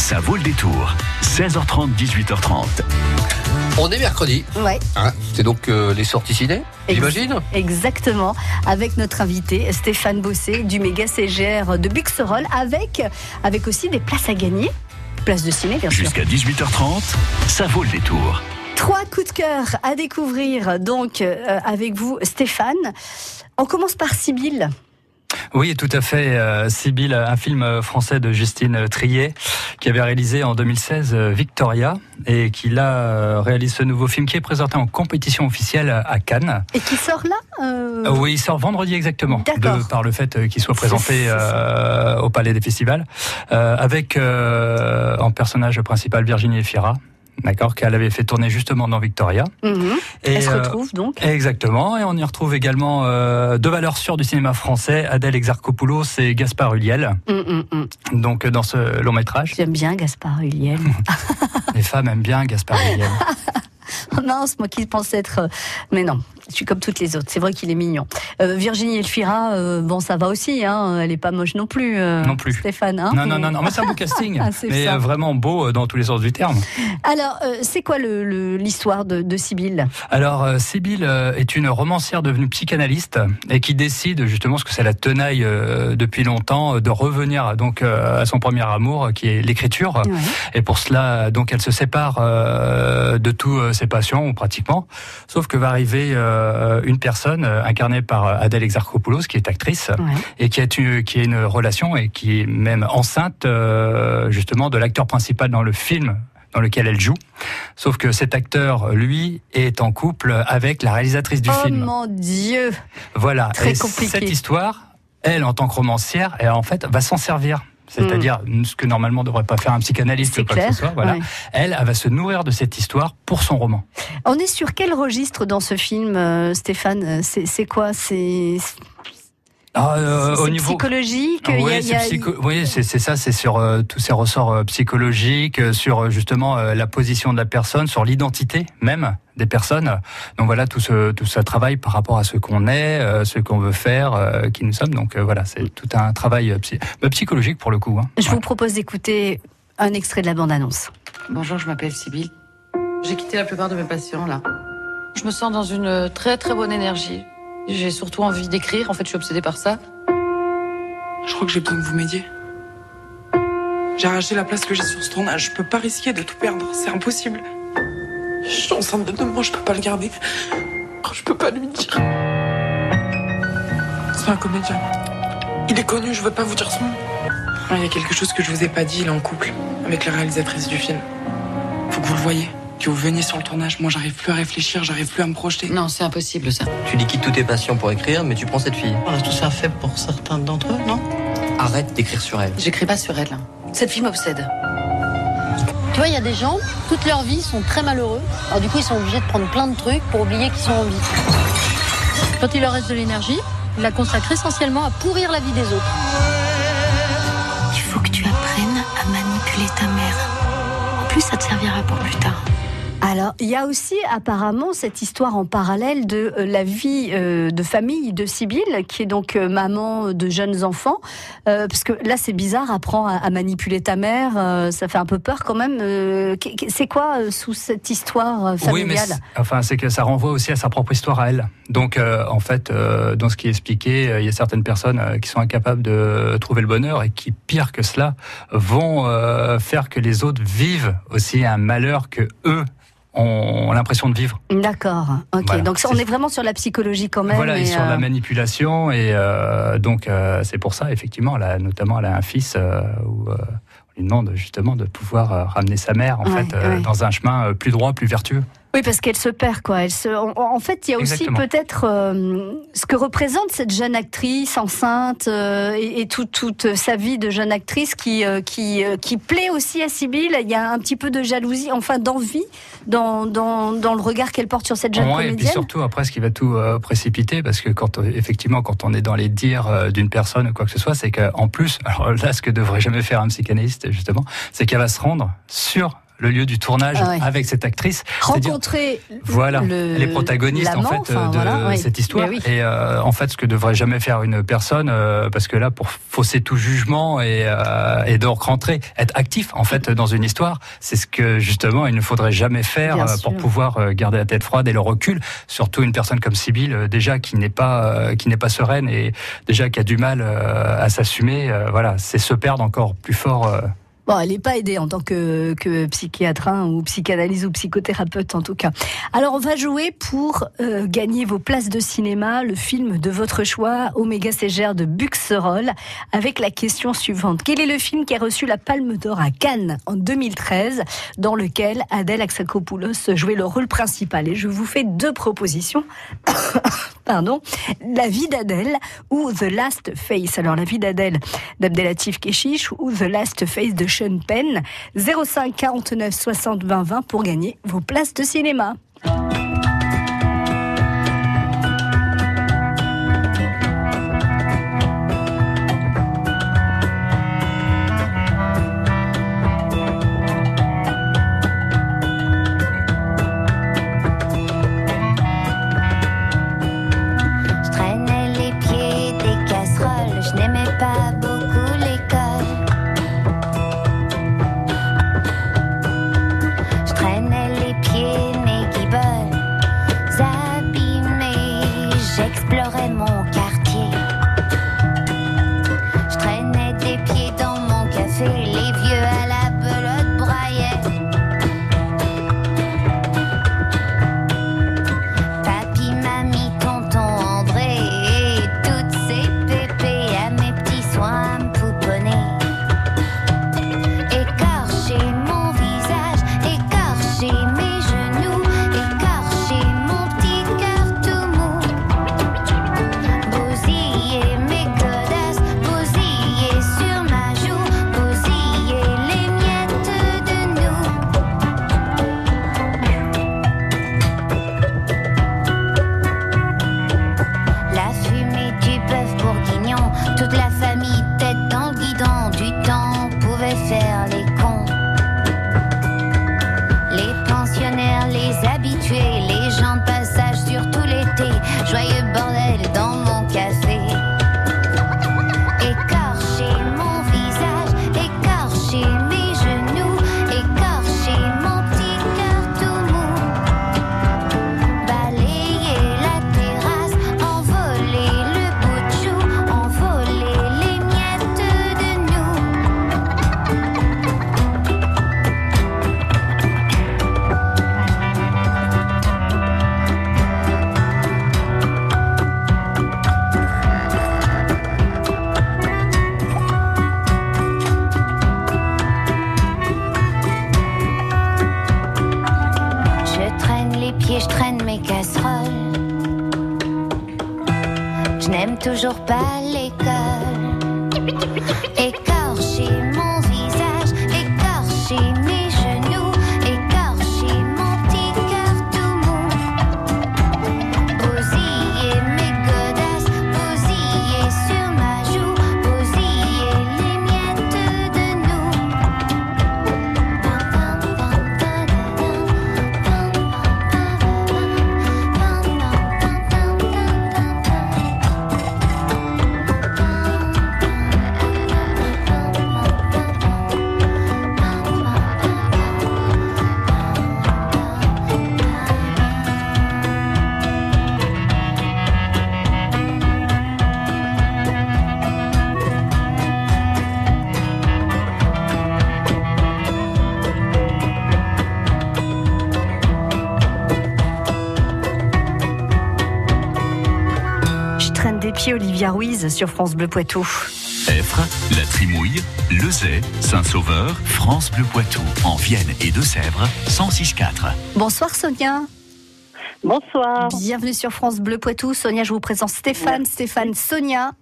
Ça vaut le détour. 16h30, 18h30. On est mercredi. Ouais, Hein, c'est donc euh, les sorties ciné, j'imagine exactement. Avec notre invité Stéphane Bossé du méga CGR de Buxerolles, avec, avec aussi des places à gagner. Place de ciné, bien sûr. Jusqu'à 18h30, ça vaut le détour. Trois coups de cœur à découvrir donc euh, avec vous, Stéphane. On commence par Sibylle. Oui, tout à fait. Euh, Sibylle, un film français de Justine Trier, qui avait réalisé en 2016 euh, Victoria, et qui là euh, réalise ce nouveau film qui est présenté en compétition officielle à Cannes. Et qui sort là euh, Euh, Oui, il sort vendredi exactement, D'accord. de, par le fait qu'il soit présenté euh, au Palais des Festivals, euh, avec euh, en personnage principal Virginie Efira. D'accord, qu'elle avait fait tourner justement dans Victoria. mhm. Et, Elle se euh, retrouve donc. Exactement, et on y retrouve également euh, deux valeurs sûres du cinéma français, Adèle Exarchopoulos et Gaspard Huliel, Hum, hum, hum. donc dans ce long métrage. J'aime bien Gaspard Huliel. Les femmes aiment bien Gaspard Huliel. Oh mince, moi qui pensais être. euh, Mais non, je suis comme toutes les autres. C'est vrai qu'il est mignon. Euh, Virginie Elfira, euh, bon, ça va aussi. Hein, elle est pas moche non plus. euh, Non plus. Stéphane. Hein non, non, non, non, mais c'est un beau casting, Ah, mais ça. vraiment beau dans tous les sens du terme. Alors, c'est quoi le- le- l'histoire de, de Sibylle? Alors, Sibylle est une romancière devenue psychanalyste et qui décide justement, ce que c'est la tenaille depuis longtemps, de revenir donc à son premier amour, qui est l'écriture. Ouais. Et pour cela, donc, elle se sépare de tous ses passions, ou pratiquement. Sauf que va arriver euh, une personne euh, incarnée par Adèle Exarchopoulos, qui est actrice, Ouais. et qui a, eu- qui a une relation et qui est même enceinte euh, justement de l'acteur principal dans le film dans lequel elle joue. Sauf que cet acteur, lui, est en couple avec la réalisatrice du Oh film. mon Dieu Voilà. Très et compliqué. cette histoire, elle, en tant que romancière, elle, en fait, va s'en servir. C'est-à-dire ce que normalement ne devrait pas faire un psychanalyste C'est ou quoi clair. que ce soit. Voilà. ouais. Elle, elle va se nourrir de cette histoire pour son roman. On est sur quel registre dans ce film, euh, Stéphane? C'est quoi? C'est Ah, euh, c'est au niveau psychologique il y a- Oui, c'est a- psycho- oui, c'est c'est ça, c'est sur euh, tous ces ressorts euh, psychologiques, euh, sur justement euh, la position de la personne, sur l'identité même des personnes. Donc voilà, tout ce tout ça par rapport à ce qu'on est, euh, ce qu'on veut faire, euh, qui nous sommes. Donc euh, voilà, c'est tout un travail euh, psy- bah, psychologique pour le coup. hein. Je Ouais. vous propose d'écouter un extrait de la bande-annonce. Bonjour, je m'appelle Sybille. J'ai quitté la plupart de mes patients là. Je me sens dans une très très bonne énergie. J'ai surtout envie d'écrire, en fait je suis obsédée par ça. Je crois que j'ai besoin que vous m'aidiez. J'ai arraché la place que j'ai sur ce tournage. Je peux pas risquer de tout perdre. C'est impossible. Je suis enceinte de deux mois, je peux pas le garder. Oh, Je peux pas lui dire. C'est un comédien. Il est connu, je veux pas vous dire son nom. Il y a quelque chose que je vous ai pas dit, il est en couple avec la réalisatrice du film. Faut que vous le voyez, que vous veniez sur le tournage. Moi, j'arrive plus à réfléchir, j'arrive plus à me projeter. Non, c'est impossible ça. Tu liquides tous tes patients pour écrire, mais tu prends cette fille. On a tous un faible pour certains d'entre eux, non? Arrête d'écrire sur elle. J'écris pas sur elle. Cette fille m'obsède. Tu vois, il y a des gens, toute leur vie, sont très malheureux. Alors du coup, ils sont obligés de prendre plein de trucs pour oublier qu'ils sont en vie. Quand il leur reste de l'énergie, ils la consacrent essentiellement à pourrir la vie des autres. Il faut que tu apprennes à manipuler ta mère. En plus, ça te servira pour plus tard. Alors, il y a aussi apparemment cette histoire en parallèle de euh, la vie euh, de famille de Sibylle, qui est donc euh, maman de jeunes enfants. Parce que là, c'est bizarre, apprends à, à manipuler ta mère, ça fait un peu peur quand même. C'est quoi sous cette histoire euh, Oui, mais familiale? c'est- enfin, c'est que ça renvoie aussi à sa propre histoire à elle. Donc, en fait, dans ce qui est expliqué, il y a certaines personnes qui sont incapables de trouver le bonheur et qui, pire que cela, vont faire que les autres vivent aussi un malheur que eux ont l'impression de vivre. D'accord, ok. Voilà, donc ça, on est vraiment sur la psychologie quand même. voilà, et et, sur euh, la manipulation. Et euh, donc, euh, c'est pour ça, effectivement, a, notamment, elle a un fils euh, où euh, on lui demande justement de pouvoir euh, ramener sa mère, en Ouais, fait, euh, ouais. dans un chemin euh, plus droit, plus vertueux. Oui, parce qu'elle se perd, quoi. Elle se... En, fait, il y a aussi peut-être euh, ce que représente cette jeune actrice enceinte euh, et, et tout- toute sa vie de jeune actrice qui euh, qui qui plaît aussi à Sibylle. Il y a un petit peu de jalousie, enfin d'envie dans, dans dans le regard qu'elle porte sur cette jeune Ouais, et puis comédienne. surtout après ce qui va tout précipiter parce que quand effectivement quand on est dans les dires d'une personne ou quoi que ce soit c'est qu'en plus alors là ce que devrait jamais faire un psychanalyste justement c'est qu'elle va se rendre sur le lieu du tournage Ah ouais. avec cette actrice. Rencontrer voilà, le- les protagonistes en fait enfin, de voilà, cette histoire. Oui. Et euh, en fait, ce que devrait jamais faire une personne, euh, parce que là, pour fausser tout jugement et, euh, et donc rentrer, être actif en fait dans une histoire, c'est ce que justement il ne faudrait jamais faire euh, pour pouvoir euh, garder la tête froide et le recul. Surtout une personne comme Sibylle, euh, déjà qui n'est pas euh, qui n'est pas sereine et déjà qui a du mal à s'assumer. euh, voilà, c'est se perdre encore plus fort. Bon, elle n'est pas aidée en tant que, que psychiatre hein, ou psychanalyse ou psychothérapeute en tout cas. Alors on va jouer pour euh, gagner vos places de cinéma, le film de votre choix, Oméga Ségère de Buxerolles, avec la question suivante. Quel est le film qui a reçu la Palme d'Or à Cannes en 2013, dans lequel Adèle Axakopoulos jouait le rôle principal? Et je vous fais deux propositions. Pardon, La vie d'Adèle ou The Last Face? Alors la vie d'Adèle d'Abdelatif Keshish ou The Last Face de Penn. 05 49 60 20 20 pour gagner vos places de cinéma. Toujours pas. Écorcher Olivia Ruiz sur France Bleu Poitou. Effre, La Trimouille, Lezay, Saint-Sauveur, France Bleu Poitou, en Vienne et Deux-Sèvres, 106.4. Bonsoir Sonia. Bonsoir. Bienvenue sur France Bleu Poitou. Sonia, je vous présente Stéphane. Stéphane, Sonia.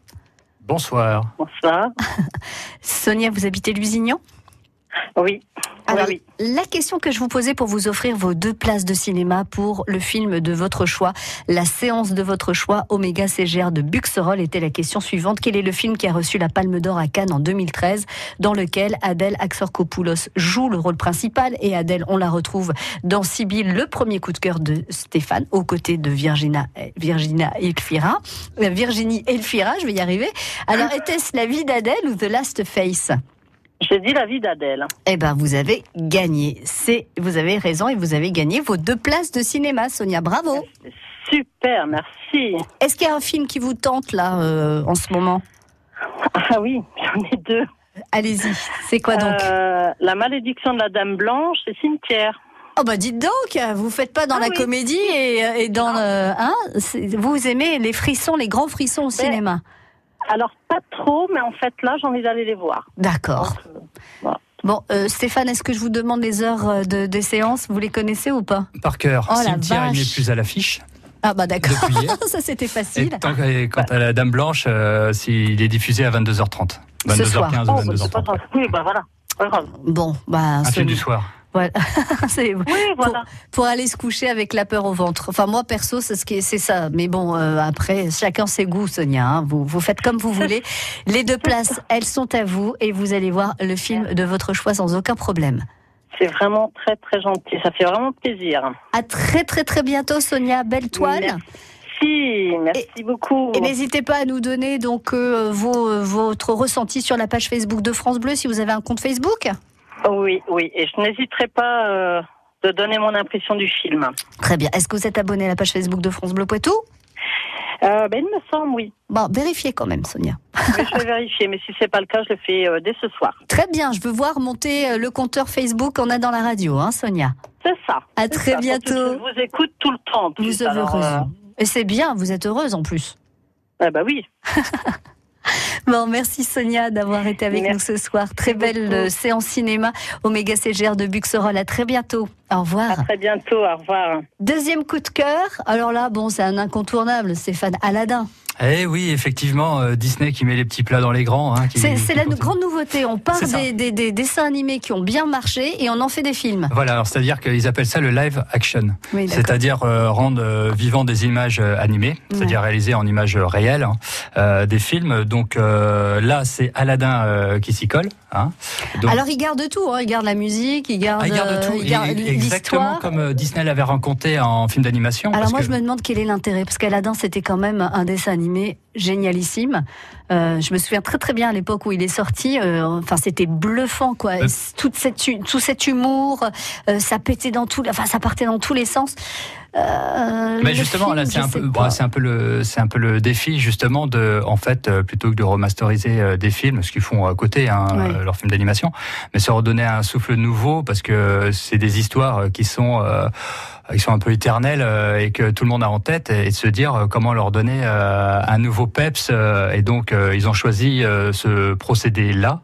Bonsoir. Bonsoir. Sonia, vous habitez Lusignan? Oui. Alors, oui. la question que je vous posais pour vous offrir vos deux places de cinéma pour le film de votre choix, la séance de votre choix, Oméga CGR de Buxerolles, était la question suivante. Quel est le film qui a reçu la Palme d'Or à Cannes en 2013, dans lequel Adèle Axorkopoulos joue le rôle principal et Adèle, on la retrouve dans Sibyl, le premier coup de cœur de Stéphane, aux côtés de Virginia, Virginia Elfira, euh, Virginie Elfira, je vais y arriver. Alors, était-ce la vie d'Adèle ou The Last Face? J'ai dit la vie d'Adèle. eh ben, vous avez gagné. C'est, vous avez raison et vous avez gagné vos deux places de cinéma, Sonia. Bravo. Super, merci. Est-ce qu'il y a un film qui vous tente là euh, en ce moment? Ah oui, j'en ai deux. Allez-y. C'est quoi donc? Euh, La malédiction de la Dame Blanche et Cimetière. Oh bah dites donc, vous faites pas dans Ah la oui. comédie et, et dans le, hein? C'est- Vous aimez les frissons, les grands frissons au cinéma? Alors, pas trop, mais en fait, là, j'ai envie d'aller les voir. D'accord. voilà. Bon, euh, Stéphane, est-ce que je vous demande les heures euh, de, des séances? Vous les connaissez ou pas? Par cœur. Oh, Cimetière, il n'est plus à l'affiche. Ah bah d'accord. Ça c'était Et facile. tant que- quant à la Dame Blanche, euh, s'il est diffusé à 22h30. Ce soir. 22h15 Oh, ou bah, c'est pas 22h30. grave. Oui, bah voilà. Bon, bah Un film du soir. Voilà. Oui, pour, voilà. pour aller se coucher avec la peur au ventre. Enfin, moi, perso, c'est ce qui c'est ça. Mais bon, euh, après, chacun ses goûts, Sonia. hein. Vous, vous faites comme vous voulez. Les deux places, elles sont à vous et vous allez voir le film de votre choix sans aucun problème. C'est vraiment très, très gentil. Ça fait vraiment plaisir. À très, très, très bientôt, Sonia. Belle toile. Merci, merci beaucoup. Et n'hésitez pas à nous donner donc euh, vos, euh, votre ressenti sur la page Facebook de France Bleu si vous avez un compte Facebook. Oui, oui. Et je n'hésiterai pas euh, de donner mon impression du film. Très bien. Est-ce que vous êtes abonné à la page Facebook de France Bleu Poitou? Euh, ben, il me semble, oui. Bon, vérifiez quand même, Sonia. Je vais vérifier. Mais si c'est pas le cas, je le fais euh, dès ce soir. Très bien, je veux voir monter le compteur Facebook qu'on a dans la radio, hein, Sonia. C'est ça. À très ça. bientôt. Je vous écoute tout le temps. plus, Vous êtes heureuse. Et c'est bien, vous êtes heureuse en plus. ah bah oui. Bon, merci Sonia d'avoir été avec Merci nous ce soir. Très belle beaucoup. euh, séance cinéma au Méga CGR de Buxerolles. À très bientôt. Au revoir. À très bientôt. Au revoir. Deuxième coup de cœur. Alors là, bon, c'est un incontournable, Stéphane Aladdin. Eh oui, effectivement, euh, Disney qui met les petits plats dans les grands. hein, C'est la grande nouveauté. On part des, des- des dessins animés qui ont bien marché et on en fait des films. Voilà, alors c'est-à-dire qu'ils appellent ça le live action. Oui, c'est-à-dire euh, rendre euh, vivant des images euh, animées, c'est-à-dire réaliser en images réelles hein, des films. Donc là, c'est Aladdin qui s'y colle. Hein. Donc, Alors il garde tout, il garde la musique, il garde, ah, il garde tout, il garde exactement l'histoire. comme Disney l'avait raconté en film d'animation. Alors moi que- je me demande quel est l'intérêt parce qu'Aladin c'était quand même un dessin animé génialissime. Euh, je me souviens très très bien à l'époque où il est sorti. euh, enfin c'était bluffant quoi. Euh. Toute cette tout cet humour, euh, ça pétait dans tout, enfin ça partait dans tous les sens. Mais justement, film, là, c'est un peu, pas. bon, c'est un peu le, c'est un peu le défi justement de, en fait, plutôt que de remasteriser des films, ce qu'ils font à côté, hein, Ouais. leurs films d'animation, mais se redonner un souffle nouveau parce que c'est des histoires qui sont, qui sont un peu éternelles euh, et que tout le monde a en tête et, de se dire euh, comment leur donner euh, un nouveau peps. euh, et donc, euh, ils ont choisi euh, ce procédé-là,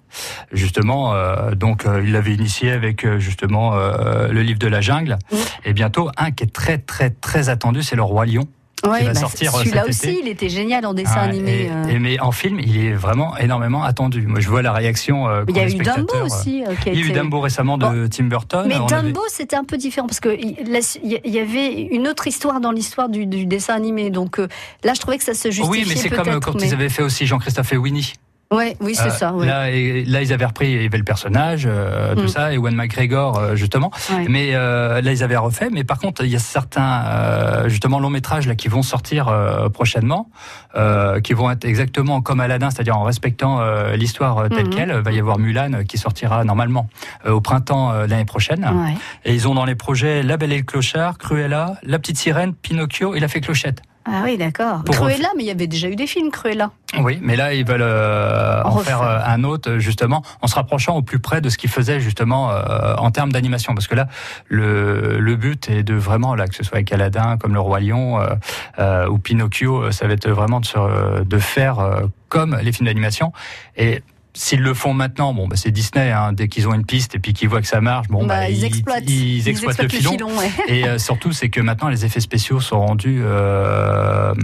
justement. euh, donc, euh, ils l'avaient initié avec euh, justement euh, le livre de la jungle. Et bientôt, un qui est très, très, très attendu, c'est le Roi Lion. Ouais, qui va bah, sortir euh, Celui-là aussi, été. il était génial en dessin Ah, animé. et- euh. et mais en film, il est vraiment énormément attendu. Moi, je vois la réaction. euh, il y a eu Dumbo aussi. euh, qui a Il y a eu Dumbo récemment de Tim Burton. Mais avait- Dumbo, c'était un peu différent parce que il y avait une autre histoire dans l'histoire du, du dessin animé. Donc euh, là, je trouvais que ça se justifiait Oui, mais c'est comme quand mais- ils avaient fait aussi Jean-Christophe et Winnie. Ouais, oui, c'est Euh, ça. ouais. Là, et- là, ils avaient repris, il y avait le personnage, euh, tout Mm. ça, et Ewan McGregor, euh, justement. Ouais. Mais euh, là, ils avaient refait. Mais par contre, il y a certains, euh, justement, longs métrages là qui vont sortir euh, prochainement, euh, qui vont être exactement comme Aladdin, c'est-à-dire en respectant euh, l'histoire telle Mhm. quelle. Il va y avoir Mulan qui sortira normalement euh, au printemps euh, l'année prochaine. Ouais. Et ils ont dans les projets La Belle et le Clochard, Cruella, La Petite Sirène, Pinocchio et La Fée Clochette. Ah oui, d'accord. Cruella, mais il y avait déjà eu des films Cruella. Oui, mais là, ils veulent euh, en Refaire. faire euh, un autre, justement, en se rapprochant au plus près de ce qu'ils faisaient, justement, euh, en termes d'animation. Parce que là, le, le but est de vraiment, là, que ce soit avec Aladdin, comme le Roi Lion, euh, euh, ou Pinocchio, euh, ça va être vraiment de, se- de faire euh, comme les films d'animation. Et S'ils le font maintenant, bon, bah, c'est Disney. Hein, dès qu'ils ont une piste et puis qu'ils voient que ça marche, bon, Bah, bah, ils exploitent. ils Ils exploitent le exploitent le filon. filon, ouais. Et euh, surtout, c'est que maintenant, les effets spéciaux sont rendus euh,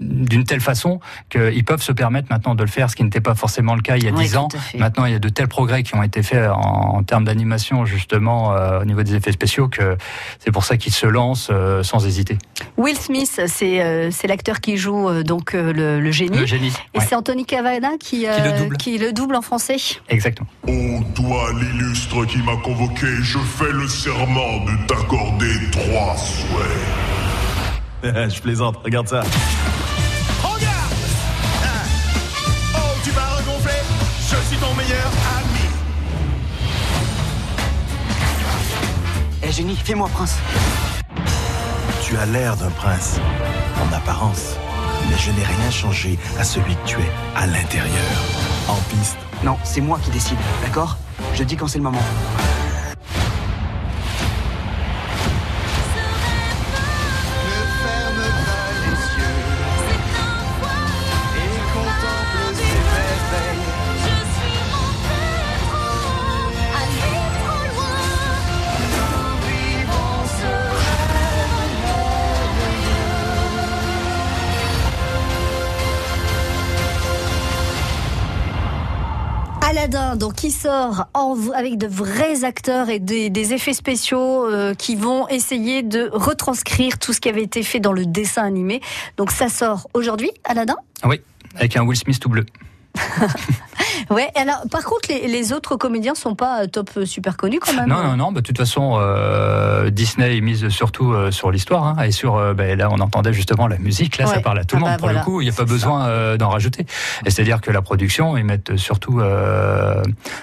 d'une telle façon qu'ils peuvent se permettre maintenant de le faire, ce qui n'était pas forcément le cas il y a Oui, dix ans. Maintenant, il y a de tels progrès qui ont été faits en, en termes d'animation, justement, euh, au niveau des effets spéciaux, que c'est pour ça qu'ils se lancent euh, sans hésiter. Will Smith, c'est euh, l'acteur qui joue euh, donc euh, le, le génie. Le génie. Et ouais. c'est Anthony Cavana qui, euh, Qui le double. qui le double en français. Exactement. Ô toi l'illustre qui m'a convoqué, je fais le serment de t'accorder trois souhaits. je plaisante, regarde ça. Génie, fais-moi prince. Tu as l'air d'un prince, en apparence. Mais je n'ai rien changé à celui que tu es à l'intérieur. En piste. Non, c'est moi qui décide, d'accord? Je dis quand c'est le moment. Donc qui sort avec de vrais acteurs et des, des effets spéciaux euh, qui vont essayer de retranscrire tout ce qui avait été fait dans le dessin animé. Donc ça sort aujourd'hui, Aladdin? Oui, avec un Will Smith tout bleu. Ouais. Alors, par contre, les, les autres comédiens sont pas euh, top euh, super connus quand même. Non, non, non. bah, de toute façon, euh, Disney mise surtout euh, sur l'histoire hein, et sur. euh, bah, là, on entendait justement la musique. Là, ça parle à tout le Ah monde. bah pour voilà. le coup, il n'y a pas besoin d'en rajouter. Et c'est-à-dire que la production, ils mettent surtout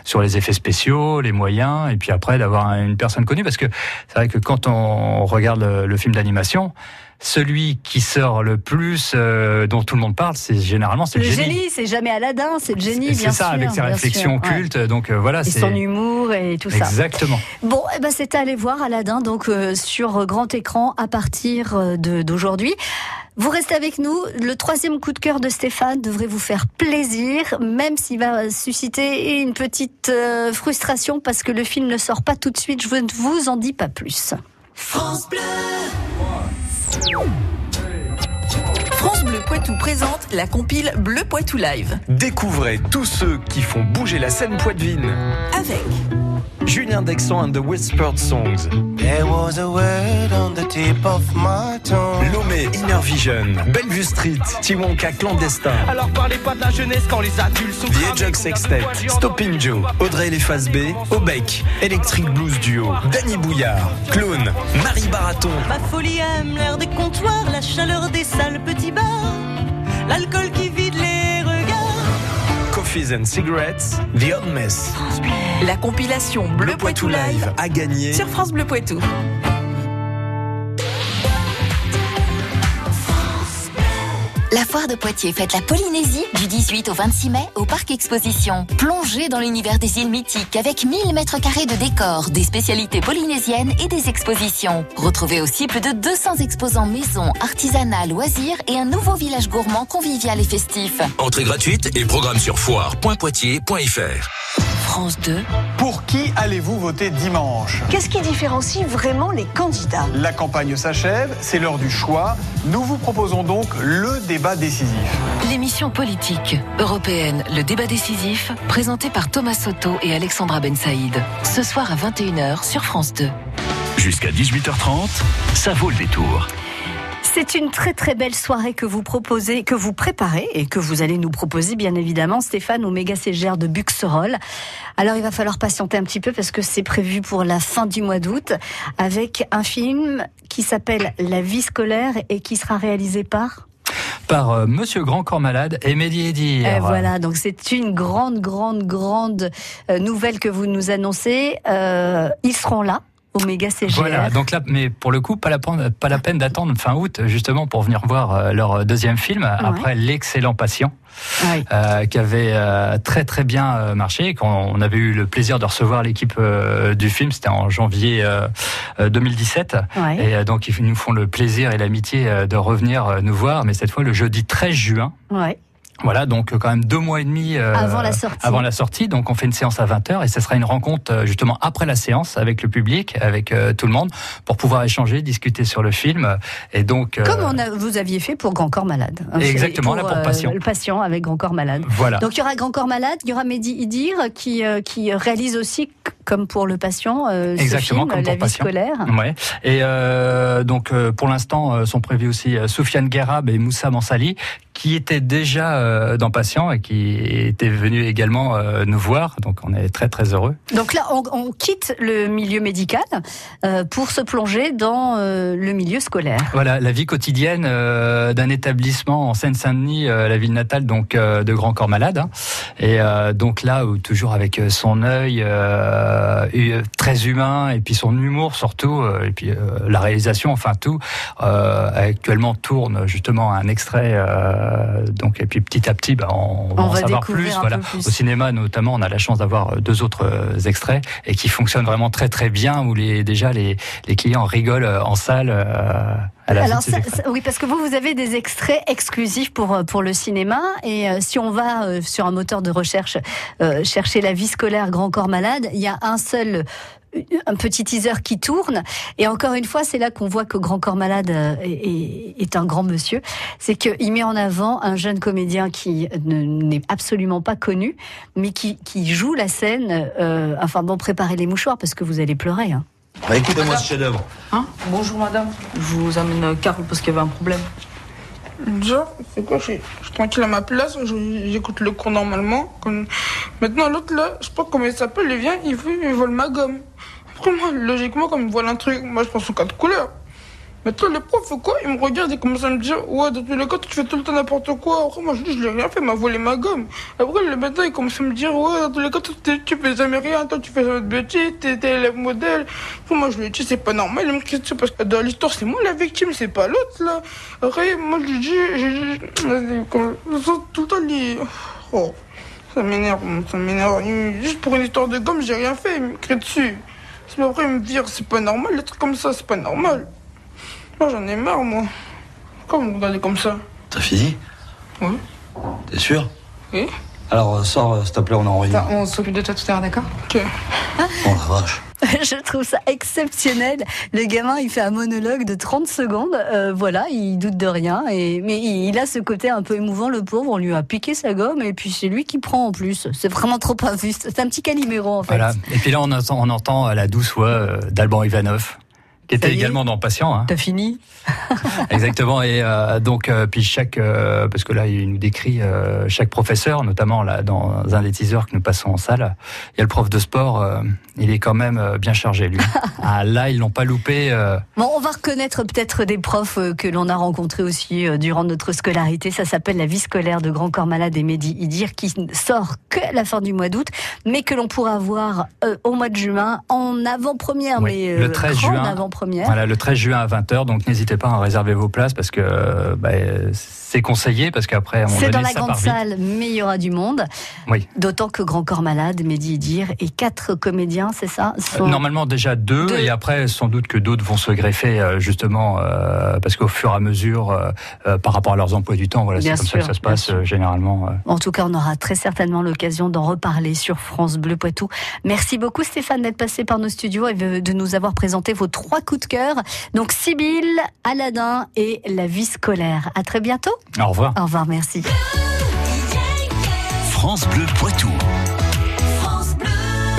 sur les effets spéciaux, les moyens, et puis après d'avoir une personne connue, parce que c'est vrai que quand on regarde le, le film d'animation. Celui qui sort le plus, euh, dont tout le monde parle, c'est généralement c'est Le le génie. génie, c'est jamais Aladdin, c'est le génie, bien C'est ça, sûr. avec ses réflexions sûr, ouais. cultes. Donc euh, voilà, Et c'est son humour et tout ça. exactement. Bon, eh ben, c'est à aller voir Aladdin donc euh, sur grand écran à partir d'aujourd'hui. Vous restez avec nous. Le troisième coup de cœur de Stéphane devrait vous faire plaisir, même s'il va susciter une petite euh, frustration parce que le film ne sort pas tout de suite. Je ne vous en dis pas plus. France Bleu. France Bleu Poitou présente la compile Bleu Poitou Live. Découvrez tous ceux qui font bouger la scène poitevine. Avec Julien Dexon and the Whispered Songs. There was a word on the tip of my tongue Lomé, Inner Vision, Bellevue Street, Tiwonka Clandestin. Alors parlez pas de la jeunesse quand les adultes sont The qu'on Sextet, Stopping Joe, Audrey Les B, Obec, Electric Blues Duo, Danny Bouillard, Clone, Marie Baraton, Ma folie aime l'air des comptoirs, la chaleur des salles petits bars, l'alcool qui regards. Coffees and Cigarettes, The Odd Mess. la compilation Bleu Poitou Live à gagner. sur France Bleu Poitou. Foire de Poitiers fête la Polynésie du 18 au 26 mai au Parc Exposition. Plongez dans l'univers des îles mythiques avec 1000 mètres carrés de décors, des spécialités polynésiennes et des expositions. Retrouvez aussi plus de 200 exposants maison, artisanat, loisirs et un nouveau village gourmand convivial et festif. Entrée gratuite et programme sur foire.poitiers.fr. France 2. Pour qui allez-vous voter dimanche Qu'est-ce qui différencie vraiment les candidats? La campagne s'achève, c'est l'heure du choix. Nous vous proposons donc le débat décisif. L'émission politique européenne Le débat décisif, présentée par Thomas Soto et Alexandra Ben Saïd. Ce soir à 21h sur France 2. Jusqu'à 18h30, ça vaut le détour. C'est une très très belle soirée que vous proposez, que vous préparez et que vous allez nous proposer bien évidemment Stéphane au méga CGR de Buxerolles. Alors il va falloir patienter un petit peu parce que c'est prévu pour la fin du mois d'août avec un film qui s'appelle La vie scolaire et qui sera réalisé par? Par euh, Monsieur Grand Corps Malade et Mehdi Edir. Et voilà, donc c'est une grande, grande, grande euh, nouvelle que vous nous annoncez. Euh, ils seront là au méga CGR. Voilà, donc là, mais pour le coup, pas la, peine- pas la peine d'attendre fin août, justement, pour venir voir euh, leur deuxième film, après L'excellent patient, euh, qui avait euh, très très bien euh, marché. Quand on avait eu le plaisir de recevoir l'équipe euh, du film, c'était en janvier euh, euh, 2017. Ouais. Et euh, donc, ils nous font le plaisir et l'amitié euh, de revenir euh, nous voir, mais cette fois le jeudi 13 juin. Voilà, donc euh, quand même deux mois et demi euh, Avant la sortie. Avant la sortie, donc on fait une séance à 20h et ce sera une rencontre euh, justement après la séance avec le public, avec euh, tout le monde, pour pouvoir échanger, discuter sur le film. Et donc, euh, Comme on a- vous aviez fait pour Grand Corps Malade. hein, Exactement, c'est là, pour Patient. le patient avec Grand Corps Malade. Voilà. Donc il y aura Grand Corps Malade, il y aura Mehdi Idir qui, euh, qui réalise aussi, comme pour le patient, euh, ce Exactement, film, comme La pour vie patient. scolaire. Ouais. Et euh, donc euh, pour l'instant euh, sont prévus aussi Soufiane Guerab et Moussa Mansali qui étaient déjà dans Patient et qui étaient venus également nous voir. Donc on est très très heureux. Donc là, on, on quitte le milieu médical pour se plonger dans le milieu scolaire. Voilà la vie quotidienne d'un établissement en Seine-Saint-Denis, la ville natale donc de Grand Corps Malade. hein. Et donc là où toujours avec son œil euh, et, euh, très humain et puis son humour surtout euh, et puis euh, la réalisation, enfin tout. euh, actuellement tourne justement un extrait. euh, donc et puis petit à petit, bah, on, va en va savoir plus. Voilà. plus. Au cinéma notamment, on a la chance d'avoir euh, deux autres euh, extraits et qui fonctionnent vraiment très très bien où les déjà les, les clients rigolent euh, en salle. À la Alors ça- ça- oui, parce que vous, vous avez des extraits exclusifs pour euh, pour le cinéma, et euh, si on va euh, sur un moteur de recherche euh, chercher la vie scolaire Grand Corps Malade, il y a un seul euh, un petit teaser qui tourne. Et encore une fois c'est là qu'on voit que Grand Corps Malade euh, est, est- est un grand monsieur. C'est qu'il met en avant un jeune comédien qui ne- n'est absolument pas connu mais qui, qui joue la scène euh, enfin bon préparez les mouchoirs parce que vous allez pleurer hein. Bah, Écoutez-moi ce chef-d'œuvre. Hein Bonjour madame, je vous amène euh, Carl parce qu'il y avait un problème. Déjà, c'est quoi, je suis, tranquille à ma place, je- j'écoute le cours normalement. Comme... Maintenant, l'autre là, je sais pas comment il s'appelle, il vient, il, veut, il vole ma gomme. Après, moi, logiquement, comme il vole un truc, moi je prends son code couleur. Maintenant, le prof, fait quoi Il me regarde et commence à me dire Ouais, dans tous les cas, tu fais tout le temps n'importe quoi. Après, moi je dis Je l'ai rien fait, m'a volé ma gomme. Après, le matin, il commence à me dire Ouais, dans tous les cas, tu fais jamais rien, toi, tu fais jamais de bêtises, t'es élève modèle. Moi je lui dis C'est pas normal, il me dessus parce que dans l'histoire, c'est moi la victime, c'est pas l'autre là. Après, moi je lui dis Tout le temps, il. Oh, ça m'énerve, ça m'énerve. Juste pour une histoire de gomme, j'ai rien fait, il me crie dessus. C'est après, il me dit C'est pas normal, les trucs comme ça, c'est pas normal. Moi, j'en ai marre, moi. Comment vous me regardez comme ça T'as fini Oui. T'es sûr Oui. Alors, euh, sors, euh, s'il te plaît, on est en réunion. on s'occupe de toi tout à l'heure, d'accord Ok. Oh la vache. Je trouve ça exceptionnel. Le gamin, il fait un monologue de 30 secondes. euh, voilà, il doute de rien. Et, mais il, il a ce côté un peu émouvant, le pauvre. On lui a piqué sa gomme et puis c'est lui qui prend en plus. C'est vraiment trop injuste. C'est un petit caliméro, en fait. Voilà. Et puis là, on entend, on entend la douce voix d'Alban Ivanov, qui était également dans Patient. Hein. T'as fini Exactement. Et euh, donc, euh, puis chaque, euh, parce que là, il nous décrit chaque professeur, notamment là dans un des teasers que nous passons en salle. Il y a le prof de sport. il est quand même bien chargé, lui. ah là, ils l'ont pas loupé. Bon, on va reconnaître peut-être des profs que l'on a rencontrés aussi durant notre scolarité. Ça s'appelle La vie scolaire de Grand Corps Malade et Mehdi Idir, qui ne sort que à la fin du mois d'août, mais que l'on pourra voir au mois de juin en avant-première, Oui, mais le euh, 13 grande juin. Voilà, le 13 juin à 20h. Donc, n'hésitez pas à réserver vos places parce que euh, bah, c'est conseillé parce qu'après, moment C'est dans la ça grande salle, mais il y aura du monde. Oui. D'autant que Grand Corps Malade, Mehdi Idir et quatre comédiens, c'est ça sont- Normalement déjà deux, Deux. et après sans doute que d'autres vont se greffer euh, justement euh, parce qu'au fur et à mesure euh, euh, par rapport à leurs emplois du temps, voilà, c'est comme ça sûr, que ça se passe euh, généralement. euh. En tout cas, on aura très certainement l'occasion d'en reparler sur France Bleu Poitou. Merci beaucoup Stéphane d'être passé par nos studios et de nous avoir présenté vos trois coups de cœur. Donc Sibylle, Aladdin et la vie scolaire. À très bientôt. Au revoir. Au revoir, merci. France Bleu Poitou.